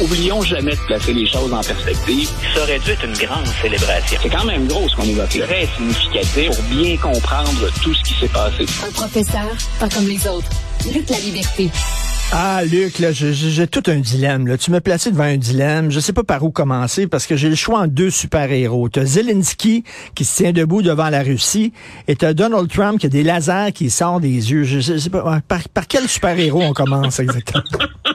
Oublions jamais de placer les choses en perspective. Ça aurait dû être une grande célébration. C'est quand même gros ce qu'on évoque là. Très significatif pour bien comprendre tout ce qui s'est passé. Un professeur, pas comme les autres. Luc la liberté. Ah, Luc, là, j'ai tout un dilemme. Là. Tu me placé devant un dilemme. Je sais pas par où commencer parce que j'ai le choix en deux super-héros. T'as Zelensky qui se tient debout devant la Russie et t'as Donald Trump qui a des lasers qui sortent des yeux. Je, sais pas par, par quel super-héros on commence exactement?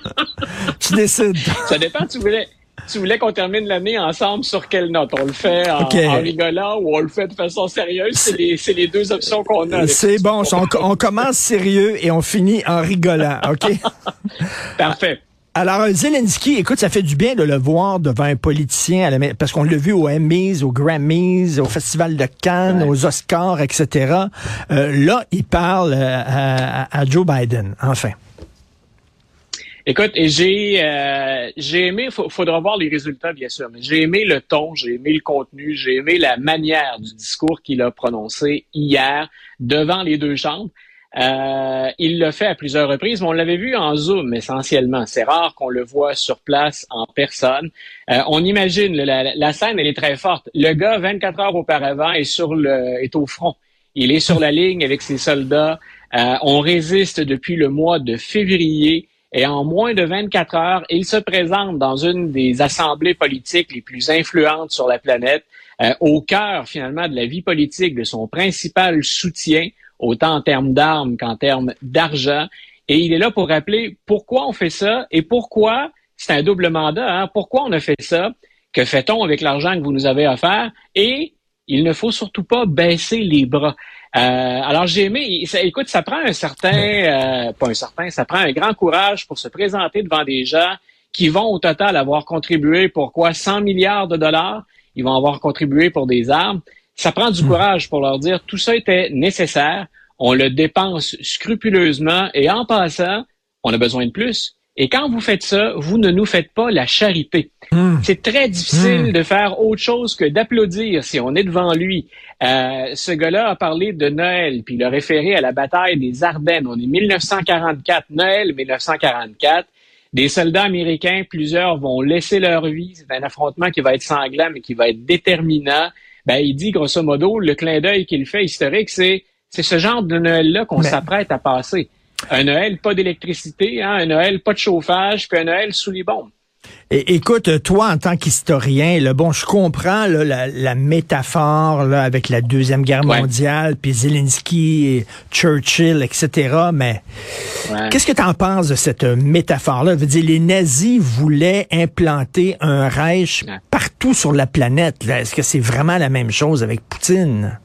tu décides. Ça dépend. Tu voulais tu voulais qu'on termine l'année ensemble sur quelle note? On le fait en, rigolant ou on le fait de façon sérieuse? C'est les, les, deux options qu'on a. C'est bon. On, on, commence sérieux et on finit en rigolant. OK? Parfait. Alors, Zelensky, écoute, ça fait du bien de le voir devant un politicien, parce qu'on l'a vu aux Emmys, aux Grammys, au Festival de Cannes, aux Oscars, etc. Euh, là, il parle euh, à Joe Biden, enfin. Écoute, j'ai euh, j'ai aimé, faudra voir les résultats bien sûr, mais j'ai aimé le ton, j'ai aimé le contenu, j'ai aimé la manière du discours qu'il a prononcé hier devant les deux chambres. Euh, il l'a fait à plusieurs reprises, mais on l'avait vu en Zoom essentiellement. C'est rare qu'on le voit sur place en personne. Euh, on imagine, la, la, scène, elle est très forte. Le gars, 24 heures auparavant, est sur le est au front. Il est sur la ligne avec ses soldats. Euh, on résiste depuis le mois de février. Et en moins de 24 heures, il se présente dans une des assemblées politiques les plus influentes sur la planète, euh, au cœur finalement de la vie politique, de son principal soutien, autant en termes d'armes qu'en termes d'argent. Et il est là pour rappeler pourquoi on fait ça et pourquoi, c'est un double mandat, hein, pourquoi on a fait ça, que fait-on avec l'argent que vous nous avez offert et il ne faut surtout pas baisser les bras. Euh, alors j'ai aimé, ça, écoute, ça prend un certain, euh, pas un certain, ça prend un grand courage pour se présenter devant des gens qui vont au total avoir contribué pour quoi? 100 milliards de dollars. Ils vont avoir contribué pour des armes. Ça prend du hmm. courage pour leur dire tout ça était nécessaire. On le dépense scrupuleusement et en passant, on a besoin de plus. Et quand vous faites ça, vous ne nous faites pas la charité. Hmm. C'est très difficile hmm. de faire autre chose que d'applaudir si on est devant lui. Euh, ce gars-là a parlé de Noël, puis il a référé à la bataille des Ardennes. On est 1944, Noël 1944. Des soldats américains, plusieurs vont laisser leur vie. C'est un affrontement qui va être sanglant, mais qui va être déterminant. Ben, il dit, grosso modo, le clin d'œil qu'il fait historique, c'est, c'est ce genre de Noël-là qu'on s'apprête à passer. Un Noël, pas d'électricité, hein, un Noël, pas de chauffage, puis un Noël sous les bombes. Et, écoute, toi, en tant qu'historien, bon, je comprends la, métaphore là, avec la Deuxième Guerre mondiale, puis Zelensky, Churchill, etc., mais qu'est-ce que tu en penses de cette métaphore-là? Veut dire, les nazis voulaient implanter un Reich partout sur la planète. Est-ce que c'est vraiment la même chose avec Poutine?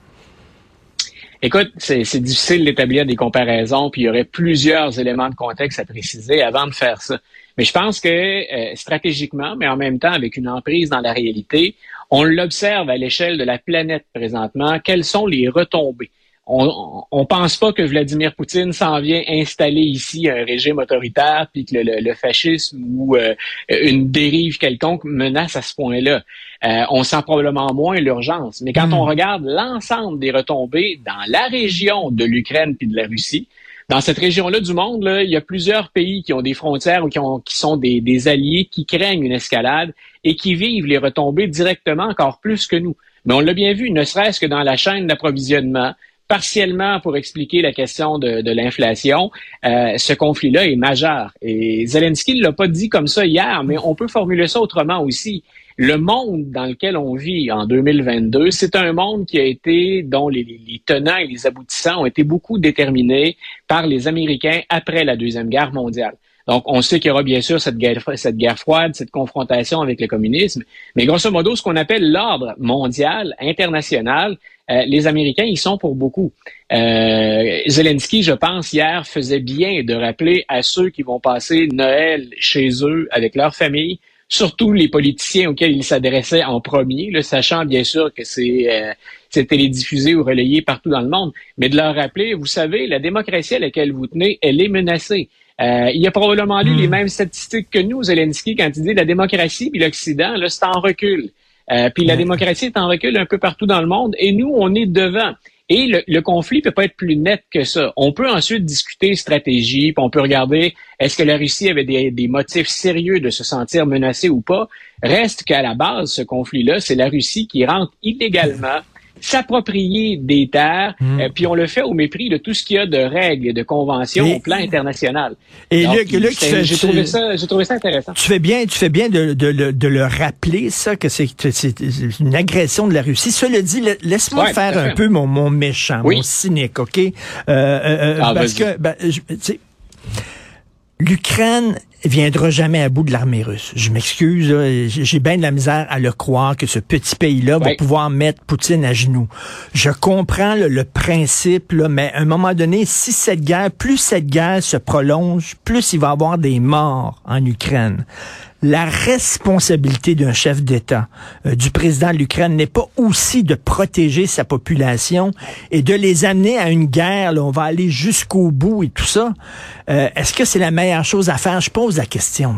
Écoute, c'est difficile d'établir des comparaisons, puis il y aurait plusieurs éléments de contexte à préciser avant de faire ça. Mais je pense que euh, stratégiquement, mais en même temps avec une emprise dans la réalité, on l'observe à l'échelle de la planète présentement. Quelles sont les retombées? On, on pense pas que Vladimir Poutine s'en vient installer ici un régime autoritaire puis que le, fascisme ou euh, une dérive quelconque menace à ce point-là. Euh, on sent probablement moins l'urgence. Mais quand on hmm. regarde l'ensemble des retombées dans la région de l'Ukraine puis de la Russie, dans cette région-là du monde, là, il y a plusieurs pays qui ont des frontières ou qui, ont, qui sont des, des alliés qui craignent une escalade et qui vivent les retombées directement encore plus que nous. Mais on l'a bien vu, ne serait-ce que dans la chaîne d'approvisionnement, partiellement pour expliquer la question de, de l'inflation, euh, ce conflit-là est majeur. Et Zelensky ne l'a pas dit comme ça hier, mais on peut formuler ça autrement aussi. Le monde dans lequel on vit en 2022, c'est un monde qui a été, dont les, les, tenants et les aboutissants ont été beaucoup déterminés par les Américains après la Deuxième Guerre mondiale. Donc, on sait qu'il y aura bien sûr cette guerre, cette guerre froide, cette confrontation avec le communisme, mais grosso modo, ce qu'on appelle l'ordre mondial, international, euh, les Américains, ils sont pour beaucoup. Euh, Zelensky, je pense, hier faisait bien de rappeler à ceux qui vont passer Noël chez eux avec leur famille, surtout les politiciens auxquels il s'adressait en premier, le sachant bien sûr que c'est euh, télédiffusé ou relayé partout dans le monde, mais de leur rappeler, vous savez, la démocratie à laquelle vous tenez, elle est menacée. Euh, il a probablement lu les hmm. mêmes statistiques que nous, Zelensky, quand il dit la démocratie puis l'Occident, là, c'est en recul. Euh, puis la démocratie est en recul un peu partout dans le monde et nous, on est devant. Et le, le conflit peut pas être plus net que ça. On peut ensuite discuter stratégie, puis on peut regarder est-ce que la Russie avait des, des motifs sérieux de se sentir menacée ou pas. Reste qu'à la base, ce conflit-là, c'est la Russie qui rentre illégalement s'approprier des terres, hmm. euh, puis on le fait au mépris de tout ce qu'il y a de règles, de conventions au plan international. Et Luc, j'ai trouvé ça, j'ai trouvé ça intéressant. Tu fais bien, tu fais bien de, de, de, le rappeler ça que c'est une agression de la Russie. Cela dit, laisse-moi faire un peu mon, mon méchant, mon cynique, ok? Euh, euh, euh ah, Parce que, ben, l'Ukraine viendra jamais à bout de l'armée russe. Je m'excuse, j'ai bien de la misère à le croire que ce petit pays-là va pouvoir mettre Poutine à genoux. Je comprends le principe, là, mais à un moment donné, si cette guerre, plus cette guerre se prolonge, plus il va y avoir des morts en Ukraine la responsabilité d'un chef d'État, euh, du président de l'Ukraine, n'est pas aussi de protéger sa population et de les amener à une guerre. Là, on va aller jusqu'au bout et tout ça. Euh, est-ce que c'est la meilleure chose à faire? Je pose la question.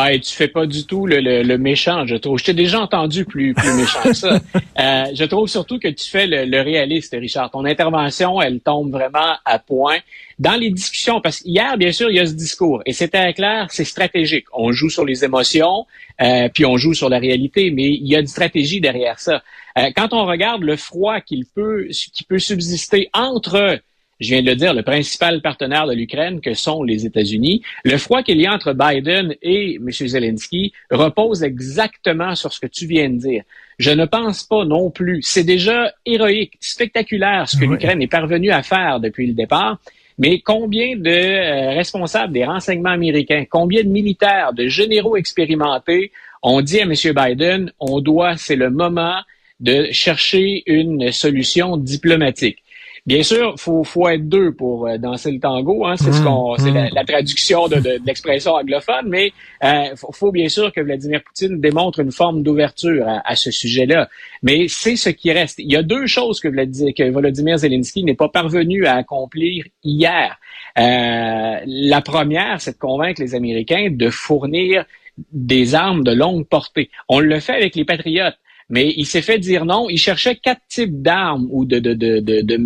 Ah, et tu fais pas du tout le, méchant, je trouve. Je t'ai déjà entendu plus, plus méchant que ça. Euh, je trouve surtout que tu fais le, réaliste, Richard. Ton intervention, elle tombe vraiment à point. Dans les discussions, parce qu'hier, bien sûr, il y a ce discours, et c'était clair, c'est stratégique. On joue sur les émotions, euh, puis on joue sur la réalité, mais il y a une stratégie derrière ça. Euh, quand on regarde le froid qu'il peut, qui peut subsister entre je viens de le dire, le principal partenaire de l'Ukraine, que sont les États-Unis. Le froid qu'il y a entre Biden et M. Zelensky repose exactement sur ce que tu viens de dire. Je ne pense pas non plus. C'est déjà héroïque, spectaculaire ce que l'Ukraine est parvenue à faire depuis le départ. Mais combien de euh, responsables des renseignements américains, combien de militaires, de généraux expérimentés ont dit à M. Biden, on doit, c'est le moment de chercher une solution diplomatique. Bien sûr, faut faut être deux pour euh, danser le tango. Hein, c'est ce mmh, qu'on, c'est la, mmh. traduction de, de, l'expression anglophone. Mais euh, faut, bien sûr que Vladimir Poutine démontre une forme d'ouverture à, ce sujet-là. Mais c'est ce qui reste. Il y a deux choses que Vladimir, que Volodymyr Zelensky n'est pas parvenu à accomplir hier. Euh, la première, c'est de convaincre les Américains de fournir des armes de longue portée. On le fait avec les Patriotes. Mais il s'est fait dire non. Il cherchait quatre types d'armes ou de, de, de, de, de,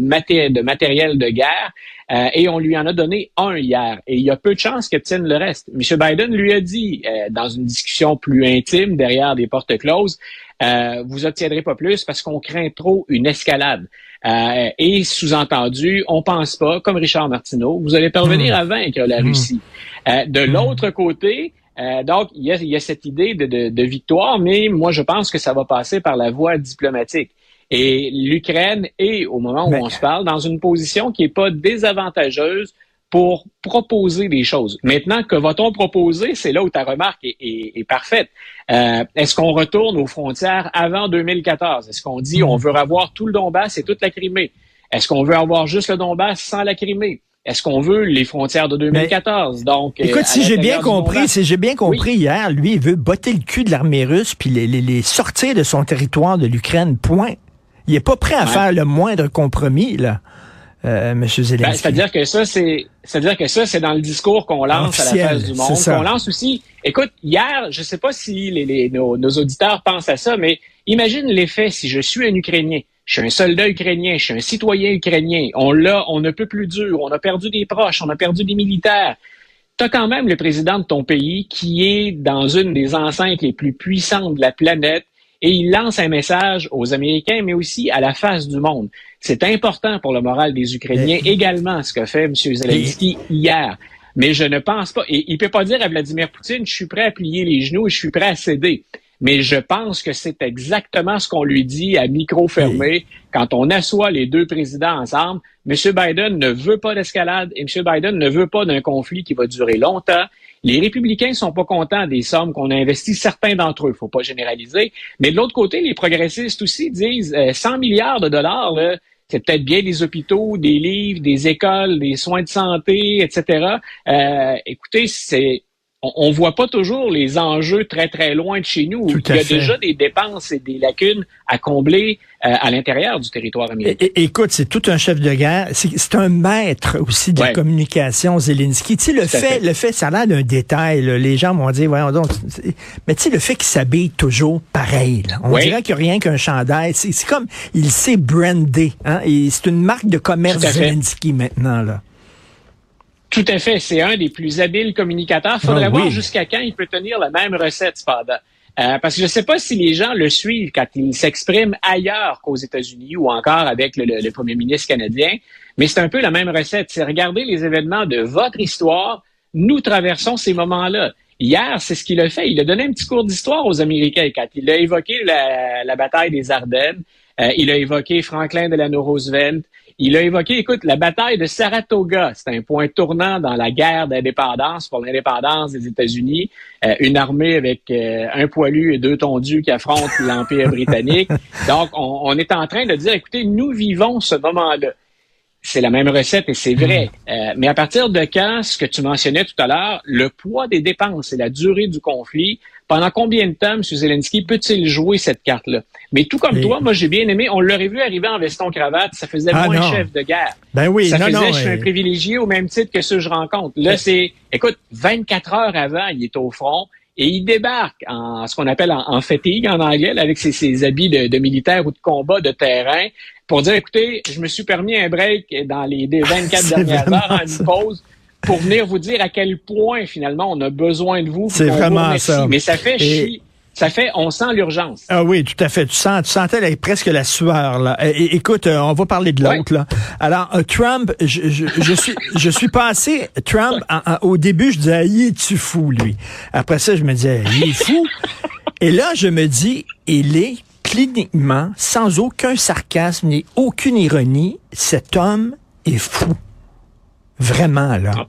matériel de guerre euh, et on lui en a donné un hier. Et il y a peu de chances qu'il obtienne le reste. M. Biden lui a dit euh, dans une discussion plus intime derrière des portes closes, euh, vous obtiendrez pas plus parce qu'on craint trop une escalade. Euh, et sous-entendu, on pense pas, comme Richard Martineau, vous allez parvenir hmm. à vaincre la hmm. Russie. de hmm. l'autre côté, euh, donc, il y, a, cette idée de, victoire, mais moi, je pense que ça va passer par la voie diplomatique. Et l'Ukraine est, au moment où on se parle, dans une position qui n'est pas désavantageuse pour proposer des choses. Maintenant, que va-t-on proposer? C'est là où ta remarque est, parfaite. Euh, est-ce qu'on retourne aux frontières avant 2014? Est-ce qu'on dit on hmm. veut avoir tout le Donbass et toute la Crimée? Est-ce qu'on veut avoir juste le Donbass sans la Crimée? Est-ce qu'on veut les frontières de 2014? Donc, euh, écoute, si j'ai bien compris, si j'ai bien compris hier, lui, il veut botter le cul de l'armée russe puis les, les, sortir de son territoire de l'Ukraine. Point. Il est pas prêt à faire le moindre compromis là. Euh, Monsieur Zelensky. Ben, c'est-à-dire que ça, c'est, c'est-à-dire que ça, c'est dans le discours qu'on lance à la face du monde. Qu'on lance aussi. Écoute, hier, je sais pas si les, les, nos, nos auditeurs pensent à ça, mais imagine l'effet si je suis un Ukrainien je suis un soldat ukrainien, je suis un citoyen ukrainien. On l'a, on ne peut plus dur. On a perdu des proches, on a perdu des militaires. Tu as quand même le président de ton pays qui est dans une des enceintes les plus puissantes de la planète et il lance un message aux Américains, mais aussi à la face du monde. C'est important pour le moral des Ukrainiens également ce que fait M. Zelensky hier. Mais je ne pense pas, et il peut pas dire à Vladimir Poutine, je suis prêt à plier les genoux et je suis prêt à céder mais je pense que c'est exactement ce qu'on lui dit à micro fermé quand on assoit les deux présidents ensemble. M. Biden ne veut pas d'escalade et M. Biden ne veut pas d'un conflit qui va durer longtemps. Les républicains sont pas contents des sommes qu'on a investies, certains d'entre eux, faut pas généraliser. Mais de l'autre côté, les progressistes aussi disent 100 euh, milliards de dollars, c'est peut-être bien des hôpitaux, des livres, des écoles, des soins de santé, etc. Euh, écoutez, c'est on, ne voit pas toujours les enjeux très très loin de chez nous. Il y a fait. déjà des dépenses et des lacunes à combler euh, à l'intérieur du territoire américain. É- écoute, c'est tout un chef de guerre. C'est un maître aussi de la communication, Zelensky. Tu sais, le fait, fait. le fait, ça a l'air d'un détail. là. Les gens vont dire, voyons donc. Mais tu sais, le fait qu'il s'habille toujours pareil. là. On dirait qu'il n'y a rien qu'un chandail. C'est comme, il s'est brandé. Hein? C'est une marque de commerce. Zelensky maintenant. là. Tout à fait. C'est un des plus habiles communicateurs. Faudrait Ah, voir oui. jusqu'à quand il peut tenir la même recette, cependant. Euh, parce que je ne sais pas si les gens le suivent quand il s'exprime ailleurs qu'aux États-Unis ou encore avec le, le- le premier ministre canadien, mais c'est un peu la même recette. C'est regarder les événements de votre histoire. Nous traversons ces moments-là. Hier, c'est ce qu'il a fait. Il a donné un petit cours d'histoire aux Américains quand il a évoqué la, la bataille des Ardennes. Euh, il a évoqué Franklin Delano Roosevelt. Il a évoqué, écoute, la bataille de Saratoga. C'est un point tournant dans la guerre d'indépendance pour l'indépendance des États-Unis. Euh, une armée avec euh, un poilu et deux tondus qui affrontent l'Empire britannique. Donc, on, on est en train de dire, écoutez, nous vivons ce moment-là. C'est la même recette et c'est vrai. Euh, mais à partir de quand, ce que tu mentionnais tout à l'heure, le poids des dépenses et la durée du conflit, pendant combien de temps M. Zelensky peut-il jouer cette carte-là? Mais tout comme Et- toi, moi j'ai bien aimé, on l'aurait vu arriver en veston-cravate, ça faisait Ah, moins non. chef de guerre. Ben oui, ça non, faisait, non. je suis un privilégié au même titre que ceux que je rencontre. Là, c'est, écoute, 24 heures avant, il est au front et il débarque en ce qu'on appelle en, en fatigue en anglais, là, avec ses, ses habits de, de militaire ou de combat de terrain, pour dire, écoutez, je me suis permis un break dans les des 24 C'est dernières heures, en une pause, pour venir vous dire à quel point, finalement, on a besoin de vous. C'est vous vraiment ça. Mais ça fait chier. Ça fait, on sent l'urgence. Ah oui, tout à fait. Tu sens, tu sentais la- presque la sueur là. É- é- écoute, euh, on va parler de l'autre là. Alors euh, Trump, je, je, je suis, je suis passé Trump en- en- au début, je disais, il est-tu fou lui? Après ça, je me disais, il est fou. Et là, je me dis, il est cliniquement, sans aucun sarcasme ni aucune ironie, cet homme est fou. Vraiment là.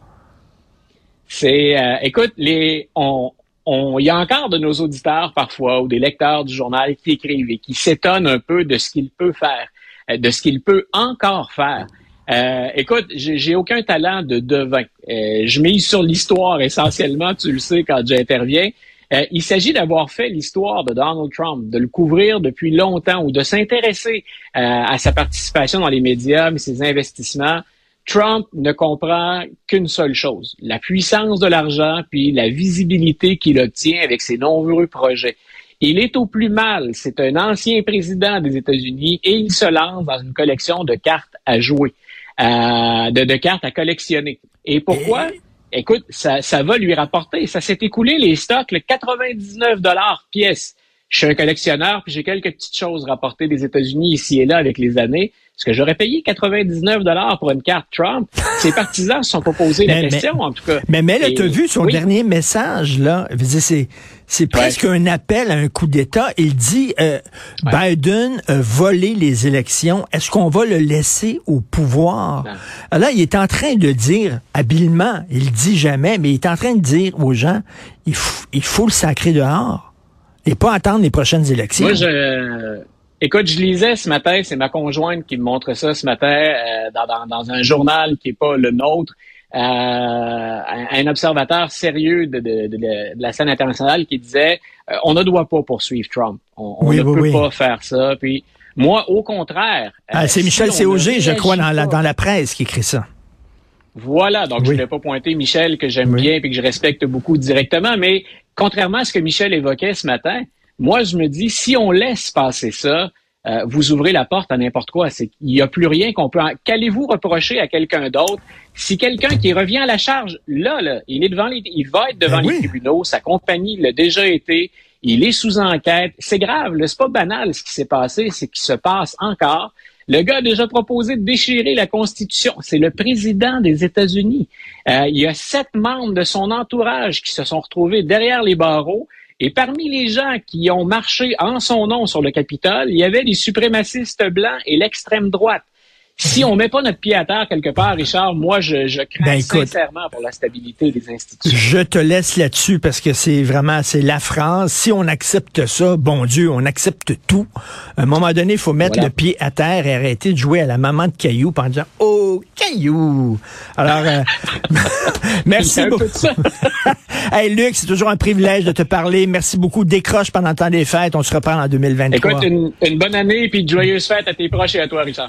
C'est, euh, écoute, les, on, on, il y a encore de nos auditeurs parfois ou des lecteurs du journal qui écrivent et qui s'étonnent un peu de ce qu'il peut faire, euh, de ce qu'il peut encore faire. Euh, écoute, j'ai j'ai aucun talent de devin. Euh, je mise sur l'histoire essentiellement, tu le sais quand j'interviens. Euh, il s'agit d'avoir fait l'histoire de Donald Trump, de le couvrir depuis longtemps ou de s'intéresser euh, à sa participation dans les médias, mais ses investissements. Trump ne comprend qu'une seule chose, la puissance de l'argent puis la visibilité qu'il obtient avec ses nombreux projets. Il est au plus mal. C'est un ancien président des États-Unis et il se lance dans une collection de cartes à jouer, euh, de, de cartes à collectionner. Et pourquoi? Écoute, ça, ça va lui rapporter. Ça s'est écoulé les stocks, le 99 dollars pièce. Je suis un collectionneur, puis j'ai quelques petites choses rapportées des États-Unis ici et là avec les années. Est-ce que j'aurais payé 99 dollars pour une carte Trump? Ses partisans se sont pas posé la Mais- mais- question, en tout cas. Mais, mais là, tu as vu son oui. dernier message, là. C'est, c'est presque un appel à un coup d'État. Il dit euh, Biden a volé les élections. Est-ce qu'on va le laisser au pouvoir? Alors là, il est en train de dire, habilement, il dit jamais, mais il est en train de dire aux gens, il, il faut le sacrer dehors et pas attendre les prochaines élections. Moi, je. Écoute, je lisais ce matin, c'est ma conjointe qui me montre ça ce matin euh, dans, dans, dans un journal qui est pas le nôtre. Euh, un, un observateur sérieux de, de, de, de la scène internationale qui disait euh, on ne doit pas poursuivre Trump. On, on Oui, ne oui, peut oui. pas faire ça. Puis moi, au contraire. Ah, euh, c'est si Michel ne je crois, dans la, dans la presse qui écrit ça. voilà, donc je ne voulais pas pointer Michel que j'aime bien et que je respecte beaucoup directement, mais contrairement à ce que Michel évoquait ce matin, moi je me dis si on laisse passer ça, euh, vous ouvrez la porte à n'importe quoi. C'est qu'il n'y a plus rien qu'on peut. en- Qu'allez-vous reprocher à quelqu'un d'autre? Si quelqu'un qui revient à la charge là, là, il est devant les, il va être devant Ben les oui. tribunaux, sa compagnie l'a déjà été, il est sous enquête. C'est grave, c'est pas banal ce qui s'est passé, c'est qu'il se passe encore. Le gars a déjà proposé de déchirer la Constitution. C'est le président des États-Unis. Euh, il y a sept membres de son entourage qui se sont retrouvés derrière les barreaux. Et parmi les gens qui ont marché en son nom sur le Capitole, il y avait les suprémacistes blancs et l'extrême droite. Si on met pas notre pied à terre quelque part, Richard, moi, je, je crains Ben, écoute, sincèrement pour la stabilité des institutions. Je te laisse là-dessus parce que c'est vraiment, c'est la France. Si on accepte ça, bon Dieu, on accepte tout. À un moment donné, il faut mettre Voilà. le pied à terre et arrêter de jouer à la maman de Caillou en disant, oh, Caillou. Alors, euh, merci beaucoup. hey, Luc, c'est toujours un privilège de te parler. Merci beaucoup. Décroche pendant le temps des fêtes. On se reprend en 2023. Écoute, une, une bonne année puis de joyeuses fêtes à tes proches et à toi, Richard.